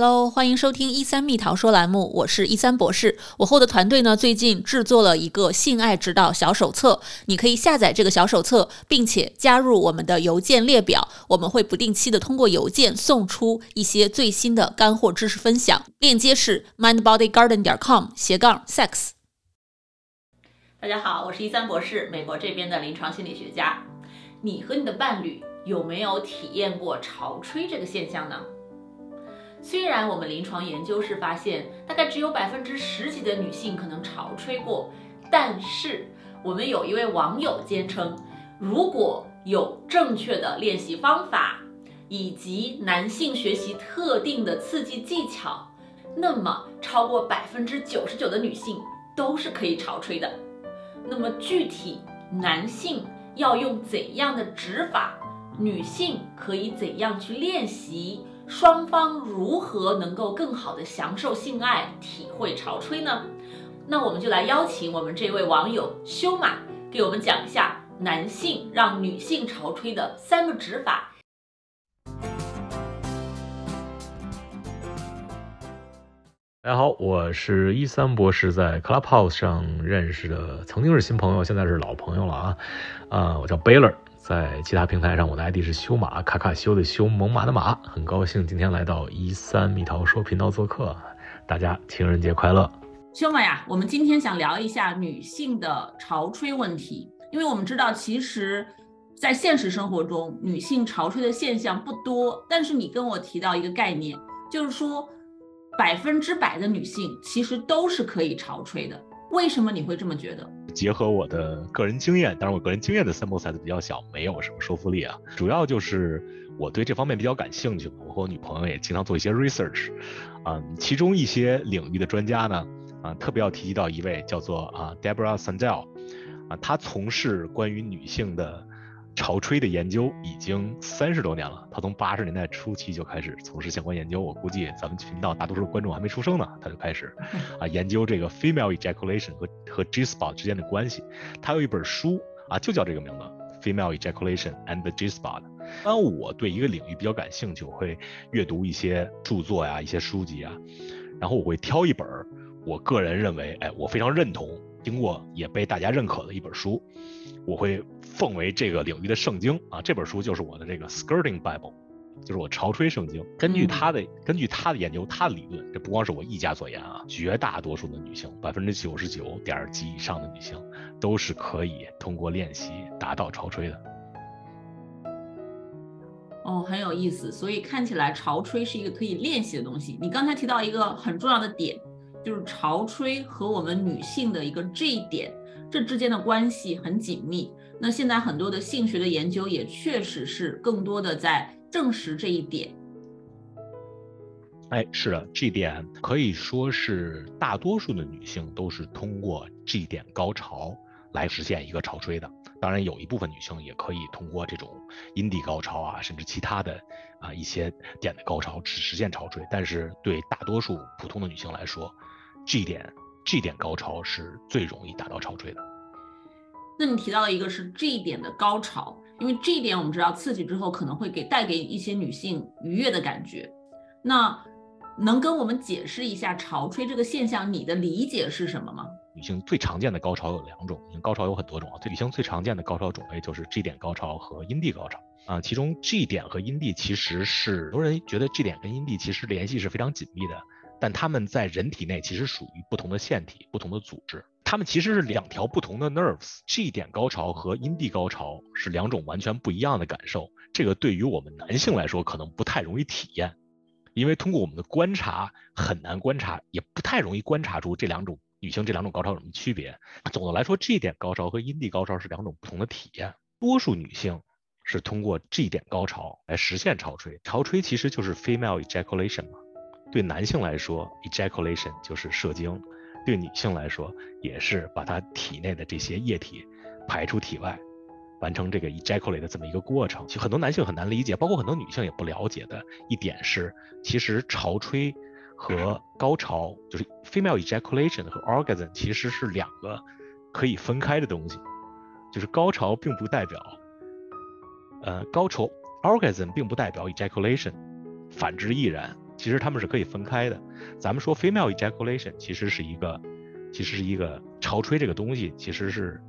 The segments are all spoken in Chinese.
Hello，欢迎收听一三蜜桃说栏目，我是一三博士。我后的团队呢，最近制作了一个性爱指导小手册，你可以下载这个小手册，并且加入我们的邮件列表，我们会不定期的通过邮件送出一些最新的干货知识分享。链接是 mindbodygarden 点 com 斜杠 sex。大家好，我是一三博士，美国这边的临床心理学家。你和你的伴侣有没有体验过潮吹这个现象呢？虽然我们临床研究是发现，大概只有百分之十几的女性可能潮吹过，但是我们有一位网友坚称，如果有正确的练习方法，以及男性学习特定的刺激技巧，那么超过百分之九十九的女性都是可以潮吹的。那么具体男性要用怎样的指法，女性可以怎样去练习？双方如何能够更好的享受性爱、体会潮吹呢？那我们就来邀请我们这位网友修马给我们讲一下男性让女性潮吹的三个指法。大家好，我是一三博士，在 Clubhouse 上认识的，曾经是新朋友，现在是老朋友了啊！啊，我叫 Baylor。在其他平台上，我的 ID 是修马卡卡修的修猛犸的马，很高兴今天来到一三蜜桃说频道做客，大家情人节快乐。修马呀，我们今天想聊一下女性的潮吹问题，因为我们知道，其实，在现实生活中，女性潮吹的现象不多，但是你跟我提到一个概念，就是说，百分之百的女性其实都是可以潮吹的。为什么你会这么觉得？结合我的个人经验，当然我个人经验的 sample size 比较小，没有什么说服力啊。主要就是我对这方面比较感兴趣，我和我女朋友也经常做一些 research，啊，其中一些领域的专家呢，啊，特别要提及到一位叫做啊 Deborah Sandel，啊，她从事关于女性的。潮吹的研究已经三十多年了，他从八十年代初期就开始从事相关研究。我估计咱们频道大多数观众还没出生呢，他就开始 啊研究这个 female ejaculation 和和 G spot 之间的关系。他有一本书啊，就叫这个名字 female ejaculation and the G spot。当我对一个领域比较感兴趣，我会阅读一些著作呀、一些书籍啊，然后我会挑一本我个人认为，哎，我非常认同。经过也被大家认可的一本书，我会奉为这个领域的圣经啊！这本书就是我的这个 Skirting Bible，就是我潮吹圣经。根据他的根据他的研究，他的理论，这不光是我一家所言啊，绝大多数的女性，百分之九十九点几以上的女性，都是可以通过练习达到潮吹的。哦，很有意思。所以看起来潮吹是一个可以练习的东西。你刚才提到一个很重要的点。就是潮吹和我们女性的一个这一点，这之间的关系很紧密。那现在很多的性学的研究也确实是更多的在证实这一点。哎，是的，G 点可以说是大多数的女性都是通过 G 点高潮来实现一个潮吹的。当然，有一部分女性也可以通过这种阴蒂高潮啊，甚至其他的啊一些点的高潮实实现潮吹。但是对大多数普通的女性来说，G 点，G 点高潮是最容易达到潮吹的。那你提到的一个是 G 点的高潮，因为 G 点我们知道刺激之后可能会给带给一些女性愉悦的感觉。那能跟我们解释一下潮吹这个现象，你的理解是什么吗？女性最常见的高潮有两种，高潮有很多种啊。女性最常见的高潮种类就是 G 点高潮和阴蒂高潮啊。其中 G 点和阴蒂其实是很多人觉得 G 点跟阴蒂其实联系是非常紧密的。但他们在人体内其实属于不同的腺体、不同的组织，它们其实是两条不同的 nerves。G 点高潮和阴蒂高潮是两种完全不一样的感受，这个对于我们男性来说可能不太容易体验，因为通过我们的观察很难观察，也不太容易观察出这两种女性这两种高潮有什么区别。总的来说，G 点高潮和阴蒂高潮是两种不同的体验。多数女性是通过 G 点高潮来实现潮吹，潮吹其实就是 female ejaculation 嘛。对男性来说，ejaculation 就是射精；对女性来说，也是把她体内的这些液体排出体外，完成这个 ejaculate 的这么一个过程。其实很多男性很难理解，包括很多女性也不了解的一点是，其实潮吹和高潮，就是 female ejaculation 和 orgasm 其实是两个可以分开的东西。就是高潮并不代表，呃，高潮 orgasm 并不代表 ejaculation，反之亦然。其实他们是可以分开的。咱们说 female ejaculation 其实是一个，其实是一个潮吹这个东西，其实是，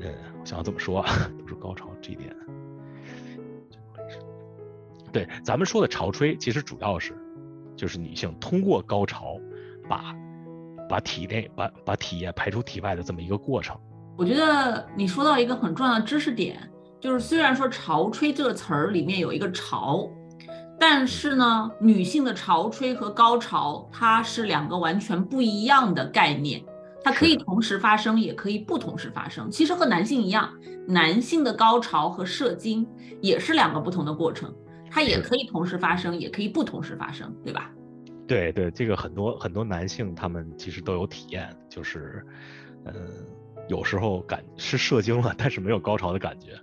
嗯，我想怎么说，都是高潮这一点。对，咱们说的潮吹，其实主要是就是女性通过高潮把把体内把把体液排出体外的这么一个过程。我觉得你说到一个很重要的知识点，就是虽然说潮吹这个词儿里面有一个潮，但是呢，女性的潮吹和高潮它是两个完全不一样的概念，它可以同时发生，也可以不同时发生。其实和男性一样，男性的高潮和射精也是两个不同的过程。它也可以同时发生，也可以不同时发生，对吧？对对，这个很多很多男性他们其实都有体验，就是，嗯，有时候感是射精了，但是没有高潮的感觉。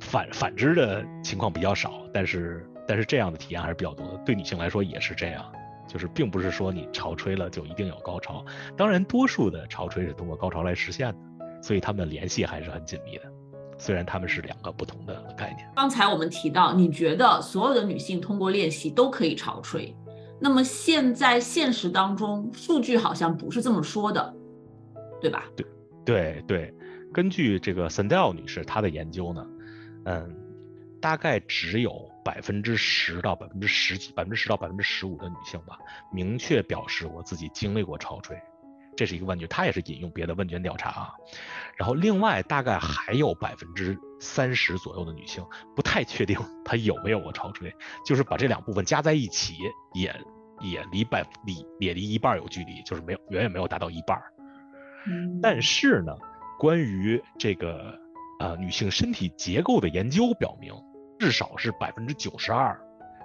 反反之的情况比较少，但是但是这样的体验还是比较多的。对女性来说也是这样，就是并不是说你潮吹了就一定有高潮，当然多数的潮吹是通过高潮来实现的，所以他们的联系还是很紧密的。虽然他们是两个不同的概念。刚才我们提到，你觉得所有的女性通过练习都可以潮吹，那么现在现实当中数据好像不是这么说的，对吧？对，对对。根据这个 Sandel 女士她的研究呢，嗯，大概只有百分之十到百分之十几，百分之十到百分之十五的女性吧，明确表示我自己经历过潮吹。这是一个问卷，他也是引用别的问卷调查啊。然后另外大概还有百分之三十左右的女性不太确定 她有没有过潮吹，就是把这两部分加在一起，也也离百离也离一半有距离，就是没有远远没有达到一半。但是呢，关于这个呃女性身体结构的研究表明，至少是百分之九十二，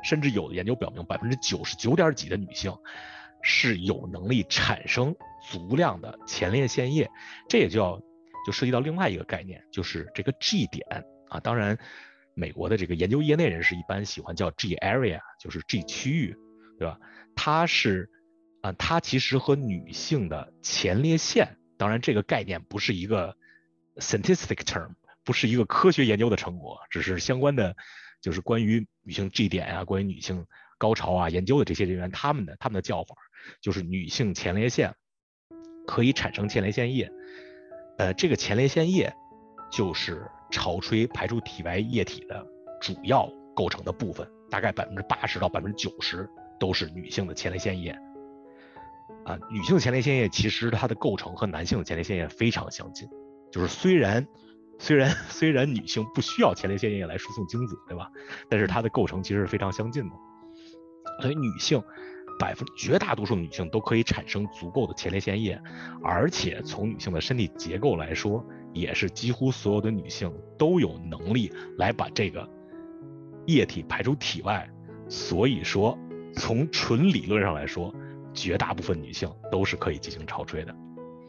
甚至有的研究表明百分之九十九点几的女性。是有能力产生足量的前列腺液，这也就要就涉及到另外一个概念，就是这个 G 点啊。当然，美国的这个研究业内人士一般喜欢叫 G area，就是 G 区域，对吧？它是啊，它其实和女性的前列腺，当然这个概念不是一个 scientific term，不是一个科学研究的成果，只是相关的，就是关于女性 G 点啊，关于女性高潮啊研究的这些人员他们的他们的叫法。就是女性前列腺可以产生前列腺液，呃，这个前列腺液就是潮吹排出体外液体的主要构成的部分，大概百分之八十到百分之九十都是女性的前列腺液。啊，女性前列腺液其实它的构成和男性的前列腺液非常相近，就是虽然虽然 虽然女性不需要前列腺液来输送精子，对吧？但是它的构成其实是非常相近的，所以女性。百分绝大多数女性都可以产生足够的前列腺液，而且从女性的身体结构来说，也是几乎所有的女性都有能力来把这个液体排出体外。所以说，从纯理论上来说，绝大部分女性都是可以进行潮吹的。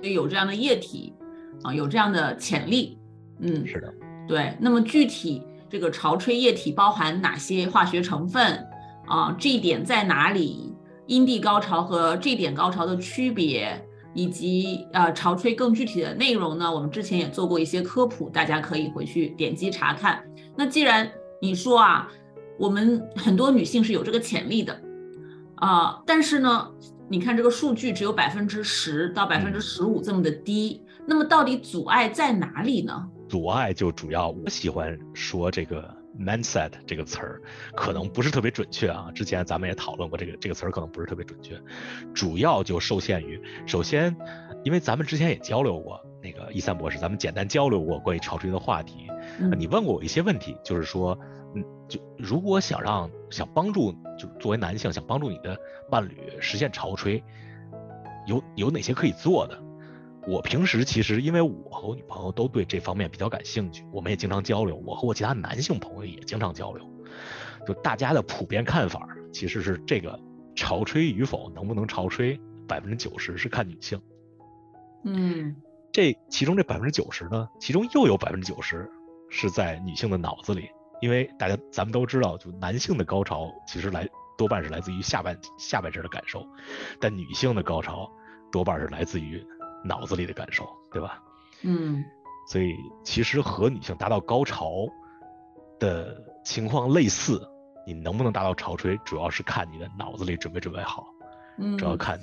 有这样的液体啊，有这样的潜力。嗯，是的，对。那么具体这个潮吹液体包含哪些化学成分啊？这一点在哪里？阴蒂高潮和 G 点高潮的区别，以及呃潮吹更具体的内容呢？我们之前也做过一些科普，大家可以回去点击查看。那既然你说啊，我们很多女性是有这个潜力的啊，但是呢，你看这个数据只有百分之十到百分之十五这么的低，那么到底阻碍在哪里呢？阻碍就主要我喜欢说这个。mindset 这个词儿可能不是特别准确啊，之前咱们也讨论过这个这个词儿可能不是特别准确，主要就受限于首先，因为咱们之前也交流过那个一三博士，咱们简单交流过关于潮吹的话题，你问过我一些问题，就是说，嗯，就如果想让想帮助，就作为男性想帮助你的伴侣实现潮吹，有有哪些可以做的？我平时其实，因为我和我女朋友都对这方面比较感兴趣，我们也经常交流。我和我其他男性朋友也经常交流，就大家的普遍看法其实是这个潮吹与否，能不能潮吹，百分之九十是看女性。嗯，这其中这百分之九十呢，其中又有百分之九十是在女性的脑子里，因为大家咱们都知道，就男性的高潮其实来多半是来自于下半下半身的感受，但女性的高潮多半是来自于。脑子里的感受，对吧？嗯，所以其实和女性达到高潮的情况类似，你能不能达到潮吹，主要是看你的脑子里准备准备好，嗯，主要看。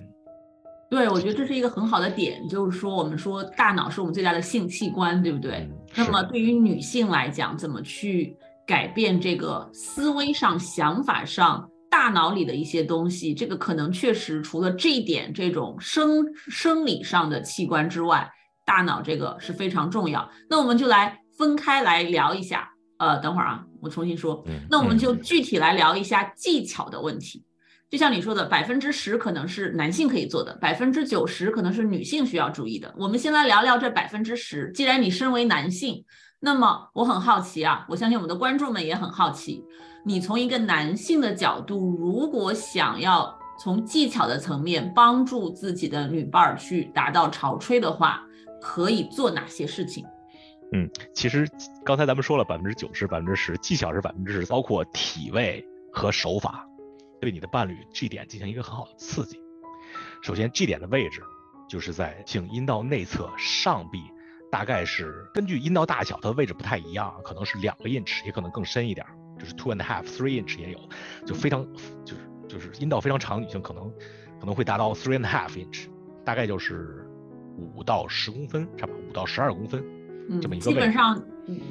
对，我觉得这是一个很好的点，就是说我们说大脑是我们最大的性器官，对不对？嗯那么对于女性来讲，怎么去改变这个思维上、想法上、大脑里的一些东西，这个可能确实除了这一点这种生生理上的器官之外，大脑这个是非常重要。那我们就来分开来聊一下。呃，等会儿啊，我重新说。嗯，那我们就嗯具体来聊一下技巧的问题。就像你说的，百分之十可能是男性可以做的，百分之九十可能是女性需要注意的。我们先来聊聊这百分之十。既然你身为男性，那么我很好奇啊，我相信我们的观众们也很好奇，你从一个男性的角度，如果想要从技巧的层面帮助自己的女伴儿去达到潮吹的话，可以做哪些事情？嗯其实刚才咱们说了百分之九十、百分之十，技巧是百分之十，包括体位和手法，对你的伴侣 G 点进行一个很好的刺激。首先，G 点的位置就是在性阴道内侧上壁，大概是根据阴道大小，它的位置不太一样，可能是两个 inch，也可能更深一点，就是 two and a half、three inch 也有，就非常就是就是阴道非常长，女性可能可能会达到 three and a half inch，大概就是五到十公分，差不多五到十二公分。嗯这么一，个位置基本上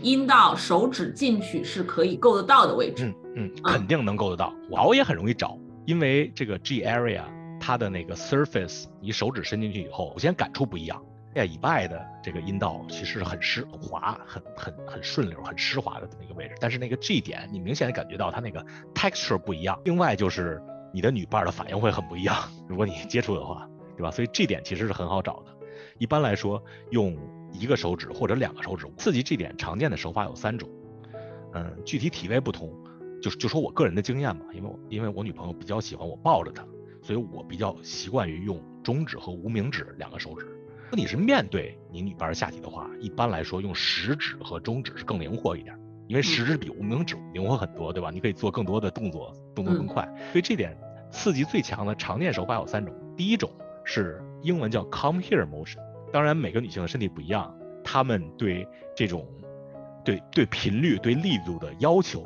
阴道手指进去是可以够得到的位置。嗯嗯，肯定能够得到。找也很容易找，因为这个 G area 它的那个 surface，你手指伸进去以后，首先感触不一样。在以外的这个阴道其实是很湿、滑、很很很顺溜、很湿滑的这么一个位置，但是那个 G 点，你明显感觉到它那个 texture 不一样。另外就是你的女伴的反应会很不一样，如果你接触的话，对吧？所以 G 点其实是很好找的。一般来说，用一个手指或者两个手指刺激 G 点，常见的手法有三种。嗯，具体体位不同，就是就说我个人的经验吧，因为因为我女朋友比较喜欢我抱着她，所以我比较习惯于用中指和无名指两个手指。如果你是面对你女伴下体的话，一般来说用食指和中指是更灵活一点，因为食指比无名指灵活很多，对吧？你可以做更多的动作，动作更快。所以这点刺激最强的常见手法有三种，第一种是英文叫 come here motion，当然每个女性的身体不一样，她们对这种对对频率、对力度的要求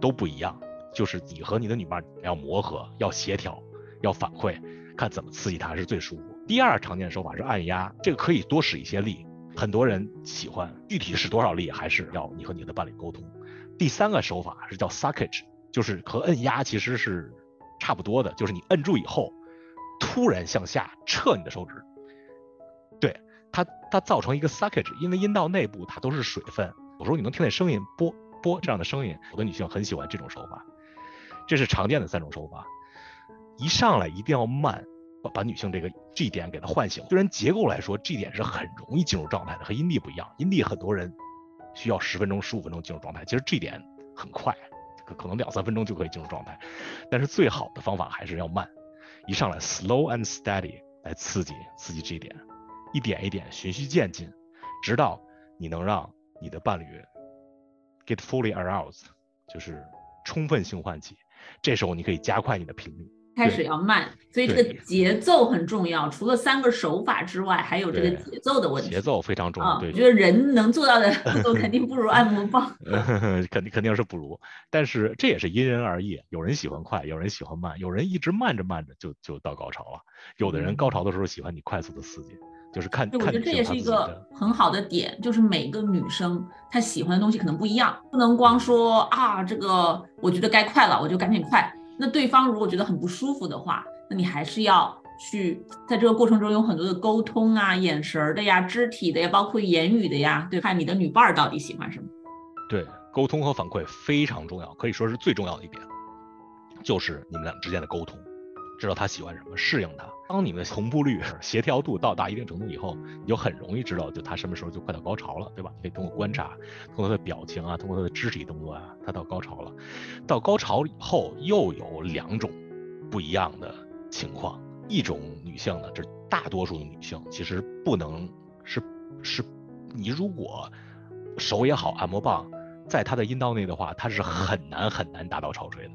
都不一样。就是你和你的女伴要磨合、要协调、要反馈，看怎么刺激她是最舒服。第二常见手法是按压，这个可以多使一些力，很多人喜欢，具体使多少力还是要你和你的伴侣沟通。第三个手法是叫 suckage，就是和按压其实是差不多的，就是你摁住以后，突然向下撤你的手指，对它它造成一个 suckage，因为阴道内部它都是水分，有时候你能听见声音啵啵这样的声音，有的女性很喜欢这种手法，这是常见的三种手法。一上来一定要慢，把把女性这个 G 点给它唤醒。虽然结构来说 G 点是很容易进入状态的，和阴蒂不一样，阴蒂很多人需要十分钟、十五分钟进入状态，其实 G 点很快，可可能两三分钟就可以进入状态。但是最好的方法还是要慢，一上来 slow and steady 来刺激刺激 G 点，一点一点循序渐进，直到你能让你的伴侣 get fully aroused，就是充分性唤起。这时候你可以加快你的频率。开始要慢，所以这个节奏很重要。除了三个手法之外，还有这个节奏的问题。节奏非常重要，啊，对我，觉得人能做到的动作肯定不如按摩棒。肯定肯定是不如，但是这也是因人而异，有人喜欢快，有人喜欢慢，有人一直慢着慢着就就到高潮了，有的人高潮的时候喜欢你快速的刺激，就是看对，我觉得这也是一个，很好的点，就是每个女生她喜欢的东西可能不一样，不能光说啊，这个我觉得该快了，我就赶紧快。那对方如果觉得很不舒服的话，那你还是要去在这个过程中有很多的沟通啊，眼神的呀，肢体的呀，包括言语的呀，对，看你的女伴儿到底喜欢什么。对，沟通和反馈非常重要，可以说是最重要的一点，就是你们俩之间的沟通，知道他喜欢什么，适应他。当你们的同步率、协调度到达一定程度以后，你就很容易知道，就他什么时候就快到高潮了，对吧？你可以通过观察，通过他的表情啊，通过他的肢体动作啊，他到高潮了。到高潮以后，又有两种不一样的情况。一种女性呢，这是大多数的女性其实不能是是，你如果手也好，按摩棒在她的阴道内的话，她是很难很难达到潮吹的。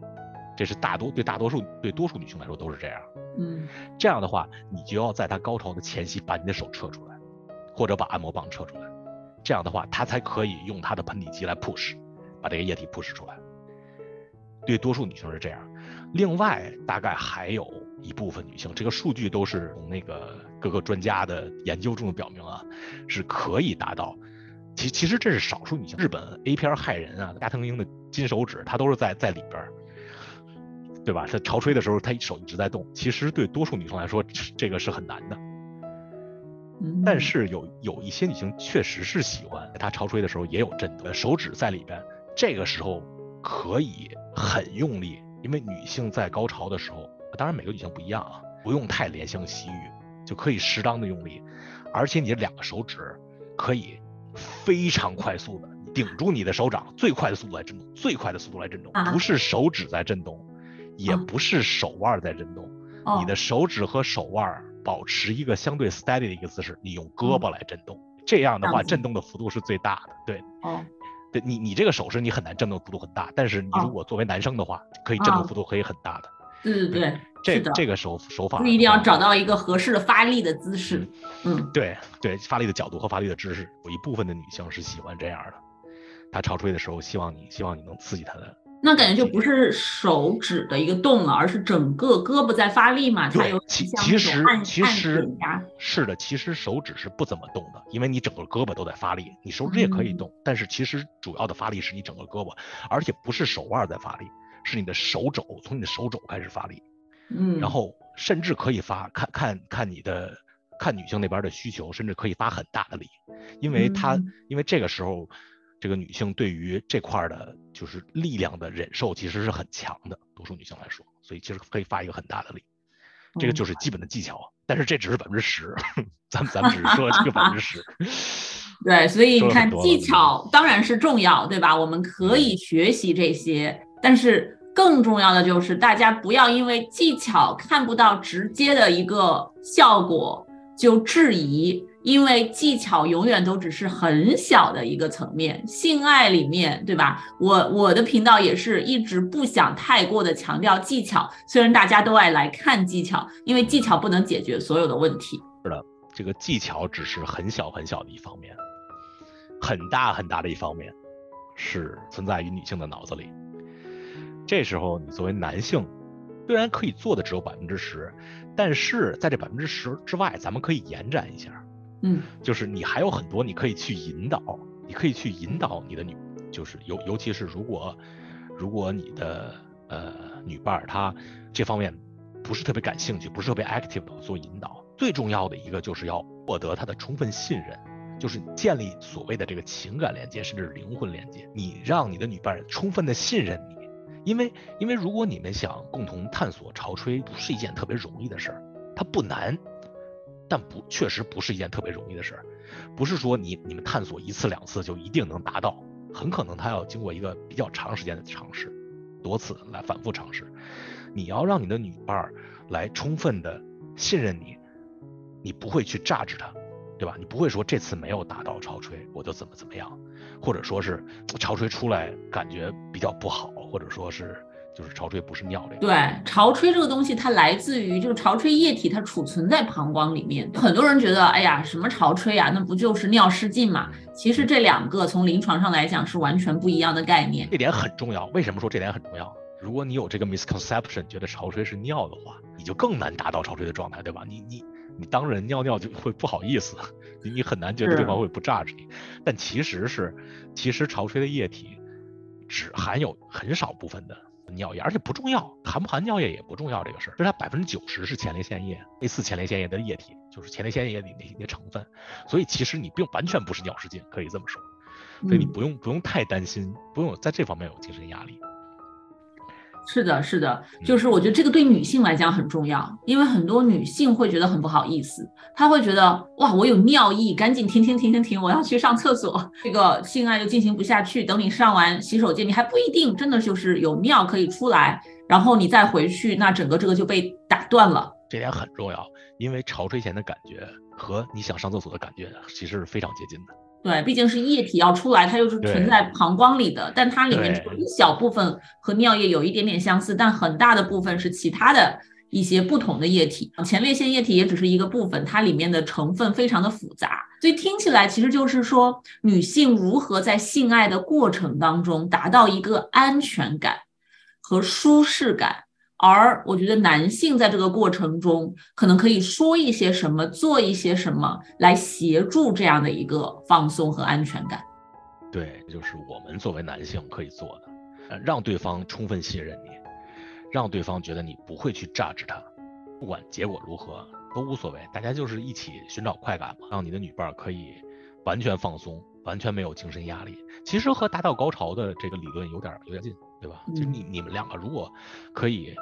这是大多对大多数对多数女性来说都是这样。嗯这样的话，你就要在她高潮的前夕把你的手撤出来，或者把按摩棒撤出来。这样的话，她才可以用她的盆底肌来 push，把这个液体 push 出来。对多数女性是这样。另外，大概还有一部分女性，这个数据都是从那个各个专家的研究中表明啊，是可以达到。其其实这是少数女性。日本 A 片害人啊，加藤鹰的金手指，它都是在在里边儿，对吧？她潮吹的时候，她手一直在动。其实对多数女生来说，这个是很难的。但是有有一些女性确实是喜欢她潮吹的时候也有震动，手指在里边，这个时候可以很用力。因为女性在高潮的时候，当然每个女性不一样啊，不用太怜香惜玉，就可以适当的用力，而且你的两个手指可以非常快速的顶住你的手掌，最快的速度来震动，最快的速度来震动，不是手指在震动，也不是手腕在震动，你的手指和手腕保持一个相对 steady 的一个姿势，你用胳膊来震动，这样的话震动的幅度是最大的，对。哦对你，你这个手势你很难震动幅度很大，但是你如果作为男生的话，可以震动幅度可以很大的。对对对，这这个手手法不一定要找到一个合适的发力的姿势。嗯，对对，发力的角度和发力的姿势，有一部分的女性是喜欢这样的，她潮吹的时候希望你希望你能刺激她的。那感觉就不是手指的一个动了，而是整个胳膊在发力嘛？它有其其实其实是的，其实手指是不怎么动的，因为你整个胳膊都在发力，你手指也可以动，但是其实主要的发力是你整个胳膊，而且不是手腕在发力，是你的手肘，从你的手肘开始发力，嗯，然后甚至可以发，看看看你的看女性那边的需求，甚至可以发很大的力，因为它因为这个时候。这个女性对于这块的，就是力量的忍受其实是很强的，多数女性来说，所以其实可以发一个很大的力，这个就是基本的技巧，但是这只是百分之十，咱们咱们只是说这个百分之十。对，所以你看技巧当然是重要，对吧？我们可以学习这些，但是更重要的就是大家不要因为技巧看不到直接的一个效果就质疑。因为技巧永远都只是很小的一个层面，性爱里面，对吧？我我的频道也是一直不想太过的强调技巧，虽然大家都爱来看技巧，因为技巧不能解决所有的问题。是的，这个技巧只是很小很小的一方面，很大很大的一方面是存在于女性的脑子里。这时候你作为男性，虽然可以做的只有百分之十，但是在这百分之十之外，咱们可以延展一下。嗯，就是你还有很多你可以去引导，你可以去引导你的女，就是尤尤其是如果如果你的呃女伴儿她这方面不是特别感兴趣，不是特别 active 的做引导，最重要的一个就是要获得她的充分信任，就是建立所谓的这个情感连接，甚至是灵魂连接。你让你的女伴充分的信任你，因为因为如果你们想共同探索潮吹，不是一件特别容易的事儿，它不难。但不，确实不是一件特别容易的事儿，不是说你你们探索一次两次就一定能达到，很可能他要经过一个比较长时间的尝试，多次来反复尝试。你要让你的女伴儿来充分的信任你，你不会去榨制她，对吧？你不会说这次没有达到潮吹我就怎么怎么样，或者说是潮吹出来感觉比较不好，或者说是。就是潮吹不是尿这个。对，潮吹这个东西它来自于就是潮吹液体，它储存在膀胱里面。很多人觉得，哎呀，什么潮吹啊，那不就是尿失禁嘛？其实这两个从临床上来讲是完全不一样的概念。这点很重要。为什么说这点很重要？如果你有这个 misconception，觉得潮吹是尿的话，你就更难达到潮吹的状态，对吧？你你你当人尿尿就会不好意思，你你很难觉得对方会不榨着你。但其实是，其实潮吹的液体只含有很少部分的。尿液，而且不重要，含不含尿液也不重要，这个事儿，就是它百分之九十是前列腺液，类似前列腺液的液体，就是前列腺液里那些成分，所以其实你并完全不是尿失禁，可以这么说，所以你不用不用太担心，不用在这方面有精神压力。是的，是的，就是我觉得这个对女性来讲很重要，因为很多女性会觉得很不好意思，她会觉得哇，我有尿意，赶紧停停停停停，我要去上厕所，这个性爱就进行不下去。等你上完洗手间，你还不一定真的就是有尿可以出来，然后你再回去，那整个这个就被打断了。这点很重要，因为潮吹前的感觉和你想上厕所的感觉其实是非常接近的。对，毕竟是液体要出来，它又是存在膀胱里的，但它里面只有一小部分和尿液有一点点相似，但很大的部分是其他的一些不同的液体。前列腺液体也只是一个部分，它里面的成分非常的复杂，所以听起来其实就是说，女性如何在性爱的过程当中达到一个安全感，和舒适感。而我觉得男性在这个过程中，可能可以说一些什么，做一些什么，来协助这样的一个放松和安全感。对，就是我们作为男性可以做的，让对方充分信任你，让对方觉得你不会去榨制他，不管结果如何都无所谓，大家就是一起寻找快感嘛，让你的女伴可以完全放松，完全没有精神压力。其实和达到高潮的这个理论有点有点近，对吧？就你你们两个如果可以。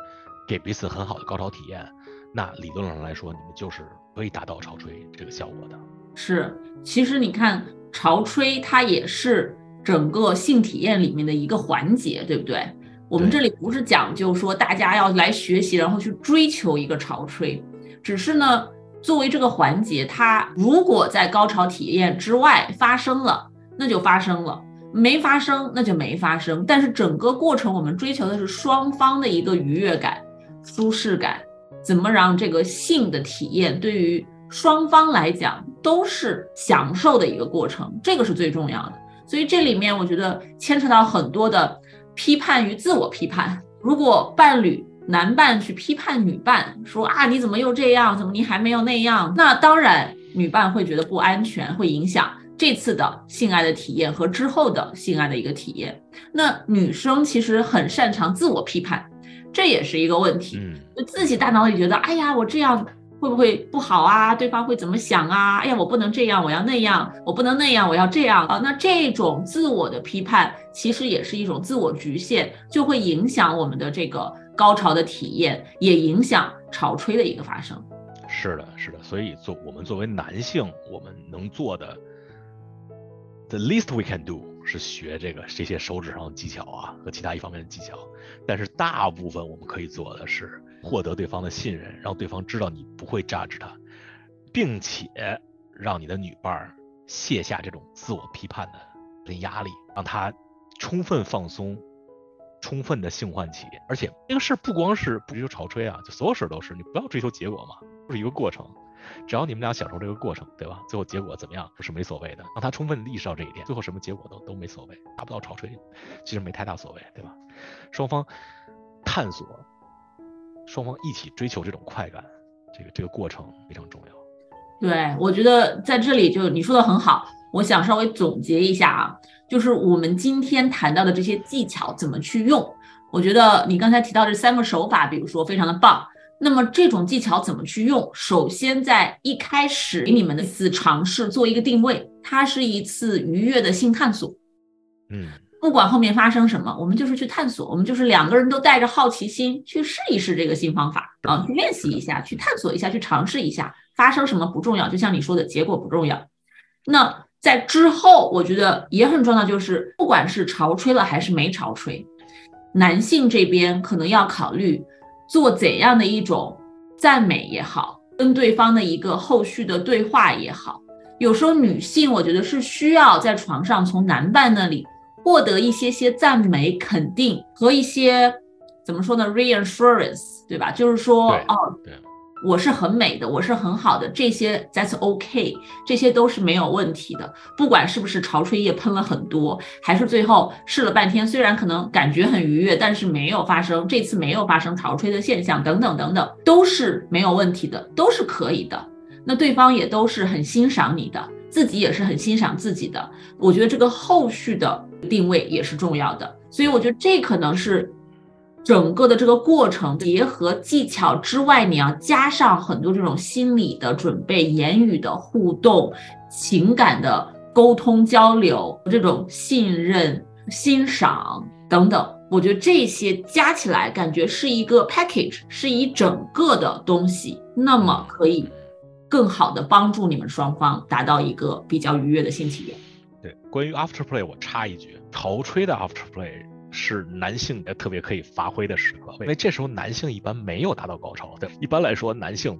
给彼此很好的高潮体验，那理论上来说，你们就是可以达到潮吹这个效果的。是，其实你看潮吹，它也是整个性体验里面的一个环节，对不对？我们这里不是讲究说大家要来学习，然后去追求一个潮吹，只是呢，作为这个环节，它如果在高潮体验之外发生了，那就发生了。没发生，那就没发生。但是整个过程，我们追求的是双方的一个愉悦感。舒适感，怎么让这个性的体验对于双方来讲都是享受的一个过程，这个是最重要的。所以这里面我觉得牵扯到很多的批判与自我批判。如果伴侣男伴去批判女伴，说啊你怎么又这样，怎么你还没有那样，那当然女伴会觉得不安全，会影响这次的性爱的体验和之后的性爱的一个体验。那女生其实很擅长自我批判。这也是一个问题，就自己大脑里觉得，哎呀，我这样会不会不好啊？对方会怎么想啊？哎呀，我不能这样，我要那样，我不能那样，我要这样啊。那这种自我的批判，其实也是一种自我局限，就会影响我们的这个高潮的体验，也影响潮吹的一个发生。是的，是的。所以作我们作为男性，我们能做的，the least we can do。是学这个这些手指上的技巧啊和其他一方面的技巧，但是大部分我们可以做的是获得对方的信任，让对方知道你不会 judge 他，并且让你的女伴卸下这种自我批判的压力，让他充分放松，充分的性唤起。而且这个事不光是不追求潮吹啊，就所有事都是你不要追求结果嘛，就是一个过程。只要你们俩享受这个过程，对吧？最后结果怎么样是没所谓的，让他充分意识到这一点，最后什么结果都都没所谓，达不到潮吹，其实没太大所谓，对吧？双方探索，双方一起追求这种快感，这个这个过程非常重要。对，我觉得在这里就你说的很好，我想稍微总结一下啊，就是我们今天谈到的这些技巧怎么去用，我觉得你刚才提到这三个手法，比如说非常的棒。那么这种技巧怎么去用？首先在一开始给你们的一次尝试做一个定位，它是一次愉悦的性探索。嗯，不管后面发生什么，我们就是去探索，我们就是两个人都带着好奇心去试一试这个新方法啊，去练习一下，去探索一下，去尝试一下，发生什么不重要，就像你说的结果不重要。那在之后，我觉得也很重要，就是不管是潮吹了还是没潮吹，男性这边可能要考虑。做怎样的一种赞美也好，跟对方的一个后续的对话也好，有时候女性我觉得是需要在床上从男伴那里获得一些些赞美、肯定和一些怎么说呢，reassurance，对吧？就是说，哦。我是很美的，我是很好的，这些 that's OK，这些都是没有问题的。不管是不是潮吹液喷了很多，还是最后试了半天，虽然可能感觉很愉悦，但是没有发生这次没有发生潮吹的现象，等等等等，都是没有问题的，都是可以的。那对方也都是很欣赏你的，自己也是很欣赏自己的。我觉得这个后续的定位也是重要的，所以我觉得这可能是。整个的这个过程，结合技巧之外，你要加上很多这种心理的准备、言语的互动、情感的沟通交流、这种信任、欣赏等等。我觉得这些加起来，感觉是一个 package，是一整个的东西，那么可以更好的帮助你们双方达到一个比较愉悦的性体验。对，关于 after play，我插一句，头吹的 after play。是男性的特别可以发挥的时刻，因为这时候男性一般没有达到高潮。对，一般来说，男性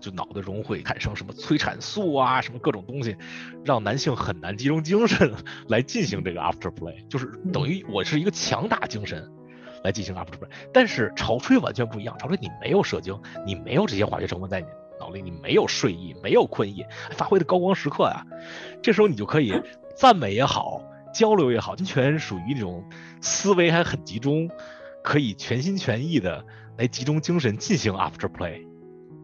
就脑子中会产生什么催产素啊，什么各种东西，让男性很难集中精神 来进行这个 after play，就是等于我是一个强打精神来进行 after play。但是潮吹完全不一样，潮吹你没有射精，你没有这些化学成分在你脑里，你没有睡意，没有困意，发挥的高光时刻啊。这时候你就可以赞美也好。交流也好，完全属于那种思维还很集中，可以全心全意的来集中精神进行 after play，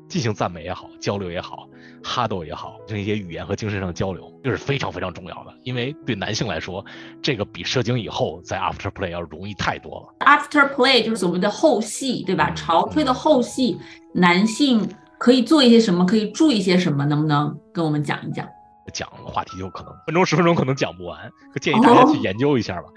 进行赞美也好，交流也好，哈斗也好，这一些语言和精神上的交流，这是非常非常重要的。因为对男性来说，这个比射精以后在 after play 要容易太多了。After play 就是所谓的后戏，对吧？潮吹的后戏，男性可以做一些什么？可以注意些什么？能不能跟我们讲一讲？讲话题就可能分钟十分钟可能讲不完，建议大家去研究一下吧。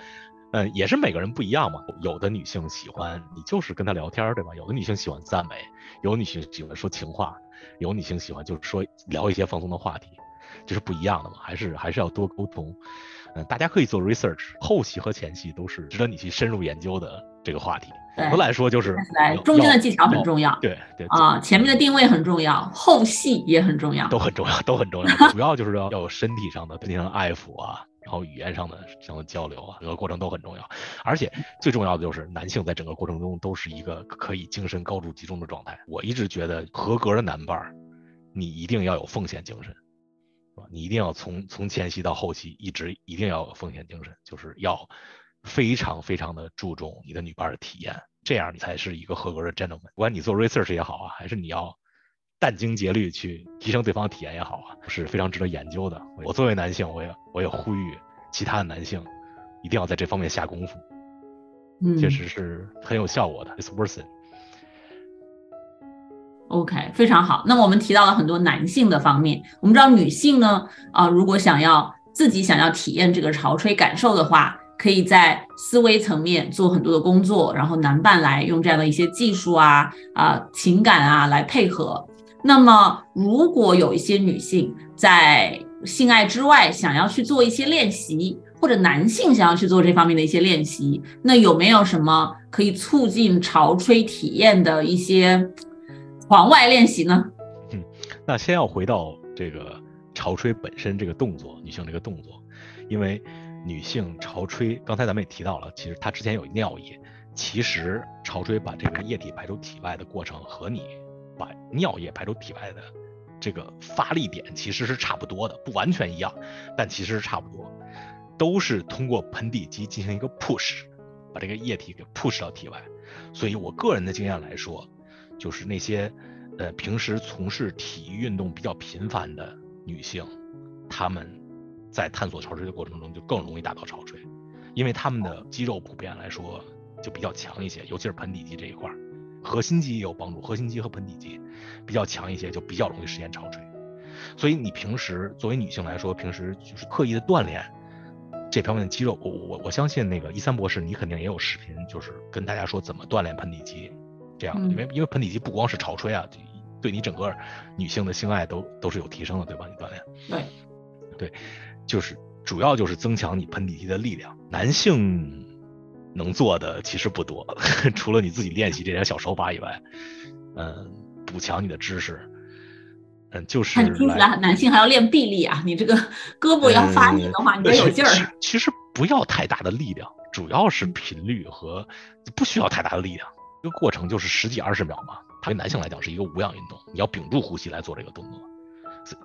嗯，也是每个人不一样嘛。有的女性喜欢你就是跟她聊天，对吧？有的女性喜欢赞美，有女性喜欢说情话，有女性喜欢就是说聊一些放松的话题，这是不一样的嘛。还是还是要多沟通。嗯，大家可以做 research，后期和前期都是值得你去深入研究的这个话题。总的来说就是来中间的技巧很重要。对对啊，前面的定位很重要，后戏也很重要，都很重要，都很重要。主要就是要要有身体上的进行爱抚啊。然后语言上的这样的交流啊，整个过程都很重要，而且最重要的就是男性在整个过程中都是一个可以精神高度集中的状态。我一直觉得合格的男伴儿，你一定要有奉献精神？你一定要从从前期到后期一直一定要有奉献精神，就是要非常非常的注重你的女伴的体验，这样你才是一个合格的 gentleman。不管你做 research 也好啊，还是你要。殚精竭虑去提升对方的体验也好啊，是非常值得研究的。我作为男性，我也我也呼吁其他的男性一定要在这方面下功夫，嗯，确实是很有效果的。It's worth it。OK，非常好。那么我们提到了很多男性的方面，我们知道女性呢，啊，如果想要自己想要体验这个潮吹感受的话，可以在思维层面做很多的工作，然后男伴来用这样的一些技术啊啊情感啊来配合。那么，如果有一些女性在性爱之外想要去做一些练习，或者男性想要去做这方面的一些练习，那有没有什么可以促进潮吹体验的一些床外练习呢？嗯，那先要回到这个潮吹本身这个动作，女性这个动作，因为女性潮吹，刚才咱们也提到了，其实她之前有尿液，其实潮吹把这个液体排出体外的过程和你。把尿液排出体外的这个发力点其实是差不多的，不完全一样，但其实是差不多，都是通过盆底肌进行一个 push，把这个液体给 push 到体外。所以我个人的经验来说，就是那些呃平时从事体育运动比较频繁的女性，她们在探索潮吹的过程中就更容易达到潮吹，因为他们的肌肉普遍来说就比较强一些，尤其是盆底肌这一块。核心肌也有帮助，核心肌和盆底肌比较强一些，就比较容易实现潮吹。所以你平时作为女性来说，平时就是刻意的锻炼这方面的肌肉。我我我相信那个一三博士，你肯定也有视频，就是跟大家说怎么锻炼盆底肌这样。因为因为盆底肌不光是潮吹啊，对你整个女性的性爱都都是有提升的，对吧？你锻炼。对。对，就是主要就是增强你盆底肌的力量。男性。能做的其实不多，除了你自己练习这点小手法以外，嗯，补强你的知识，嗯，就是。听起来男性还要练臂力啊，你这个胳膊要发力的话，你得有劲儿。其实不要太大的力量，主要是频率和不需要太大的力量，这个过程就是十几二十秒嘛。它对男性来讲是一个无氧运动，你要屏住呼吸来做这个动作。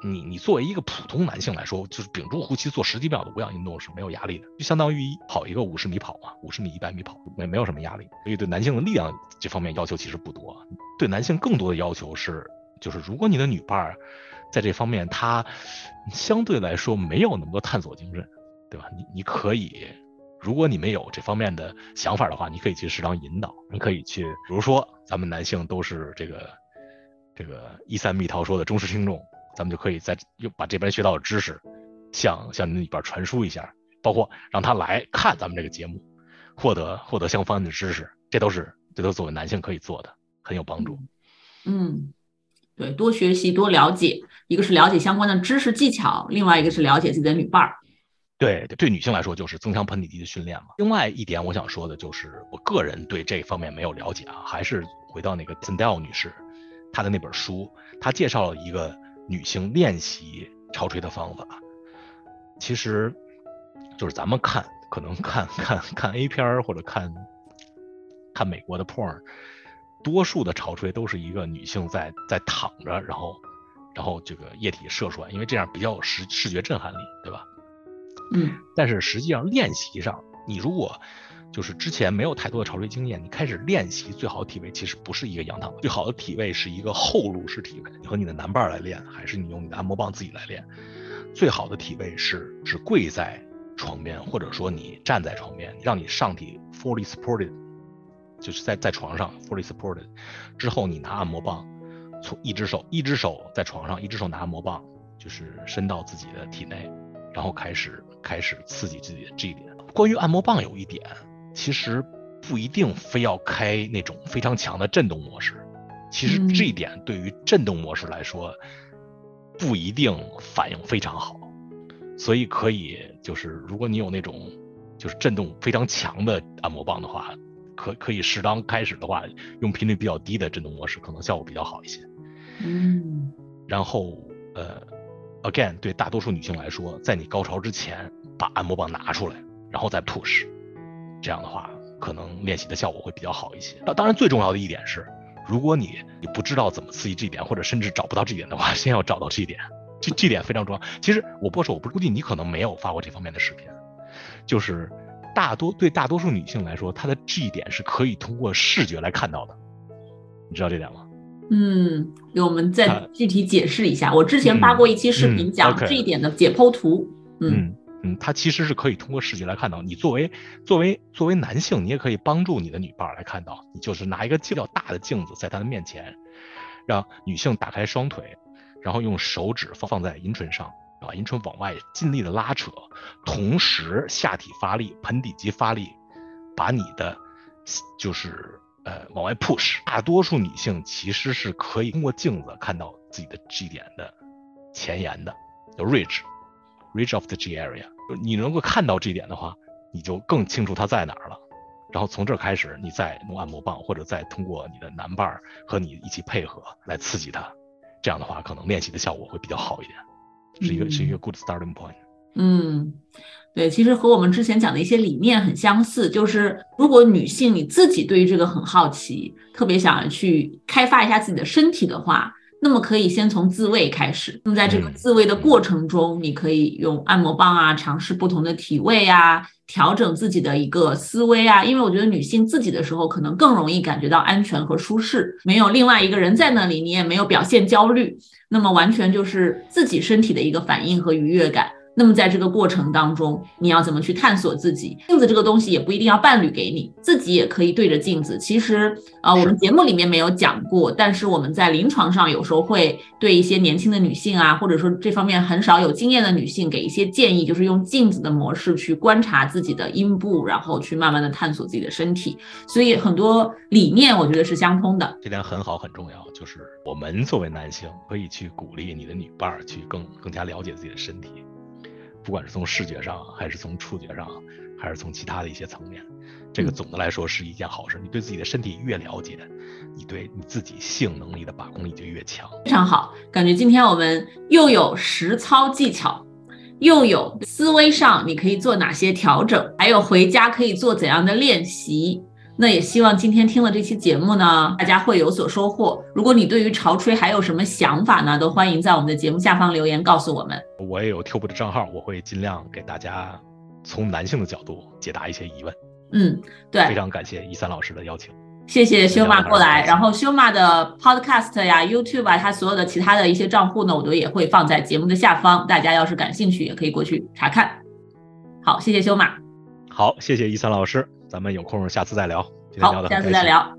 你你作为一个普通男性来说，就是屏住呼吸做十几秒的无氧运动是没有压力的，就相当于跑一个五十米跑嘛，五十米、一百米跑没没有什么压力。所以对男性的力量这方面要求其实不多。对男性更多的要求是，就是如果你的女伴儿在这方面她相对来说没有那么多探索精神，对吧？你你可以，如果你没有这方面的想法的话，你可以去适当引导，你可以去，比如说咱们男性都是这个这个一三蜜桃说的忠实听众。咱们就可以在又把这边学到的知识，向向你里边传输一下，包括让他来看咱们这个节目，获得获得相关的知识，这都是这都作为男性可以做的，很有帮助。嗯，对，多学习多了解，一个是了解相关的知识技巧，另外一个是了解自己的女伴儿。对，对女性来说就是增强盆底肌的训练嘛。另外一点我想说的就是，我个人对这方面没有了解啊，还是回到那个 Sandel 女士她的那本书，她介绍了一个。女性练习潮吹的方法，其实就是咱们看，可能 看看看 A 片儿或者看看美国的 porn，多数的潮吹都是一个女性在在躺着，然后然后这个液体射出来，因为这样比较有视视觉震撼力，对吧？嗯。但是实际上练习上，你如果就是之前没有太多的潮吹经验，你开始练习最好的体位其实不是一个仰躺，最好的体位是一个后路式体位。你和你的男伴来练，还是你用你的按摩棒自己来练？最好的体位是是跪在床边，或者说你站在床边，让你上体 fully supported，就是在在床上 fully supported 之后，你拿按摩棒从一只手一只手在床上，一只手拿按摩棒，就是伸到自己的体内，然后开始开始刺激自己的 G 点。关于按摩棒有一点。其实不一定非要开那种非常强的震动模式，其实这一点对于震动模式来说不一定反应非常好，所以可以就是如果你有那种就是震动非常强的按摩棒的话，可可以适当开始的话用频率比较低的震动模式，可能效果比较好一些。嗯，然后呃，again 对大多数女性来说，在你高潮之前把按摩棒拿出来，然后再 push。这样的话，可能练习的效果会比较好一些。当当然，最重要的一点是，如果你你不知道怎么刺激这一点，或者甚至找不到这一点的话，先要找到这一点。这这点非常重要。其实我不说，我不估计你可能没有发过这方面的视频。就是大多对大多数女性来说，她的这一点是可以通过视觉来看到的。你知道这点吗？嗯，给我们再具体解释一下。我之前发过一期视频讲这一点的解剖图。嗯。嗯，它其实是可以通过视觉来看到。你作为作为作为男性，你也可以帮助你的女伴来看到。你就是拿一个比较大的镜子在她的面前，让女性打开双腿，然后用手指放放在阴唇上，把阴唇往外尽力的拉扯，同时下体发力，盆底肌发力，把你的就是呃往外 push。大多数女性其实是可以通过镜子看到自己的 G 点的前沿的，叫 ridge。Reach of the G area，你能够看到这一点的话，你就更清楚它在哪儿了。然后从这开始，你再用按摩棒，或者再通过你的男伴儿和你一起配合来刺激它。这样的话，可能练习的效果会比较好一点，是一个是一个 good starting point。嗯，对，其实和我们之前讲的一些理念很相似，就是如果女性你自己对于这个很好奇，特别想要去开发一下自己的身体的话。那么可以先从自慰开始。那么在这个自慰的过程中，你可以用按摩棒啊，尝试不同的体位啊，调整自己的一个思维啊。因为我觉得女性自己的时候，可能更容易感觉到安全和舒适，没有另外一个人在那里，你也没有表现焦虑，那么完全就是自己身体的一个反应和愉悦感。那么在这个过程当中，你要怎么去探索自己？镜子这个东西也不一定要伴侣给你，自己也可以对着镜子。其实，呃，我们节目里面没有讲过，但是我们在临床上有时候会对一些年轻的女性啊，或者说这方面很少有经验的女性给一些建议，就是用镜子的模式去观察自己的阴部，然后去慢慢的探索自己的身体。所以很多理念我觉得是相通的。这点很好，很重要，就是我们作为男性可以去鼓励你的女伴儿去更更加了解自己的身体。不管是从视觉上，还是从触觉上，还是从其他的一些层面，这个总的来说是一件好事。你对自己的身体越了解，你对你自己性能力的把控力就越强。非常好，感觉今天我们又有实操技巧，又有思维上你可以做哪些调整，还有回家可以做怎样的练习。那也希望今天听了这期节目呢，大家会有所收获。如果你对于潮吹还有什么想法呢，都欢迎在我们的节目下方留言告诉我们。我也有 Tube 的账号，我会尽量给大家从男性的角度解答一些疑问。嗯，对，非常感谢一三老师的邀请，谢谢修马过来。然后修马的 Podcast 呀、YouTube 啊，他所有的其他的一些账户呢，我都也会放在节目的下方，大家要是感兴趣，也可以过去查看。好，谢谢修马。好，谢谢一三老师。咱们有空下次再聊。好，下次再聊。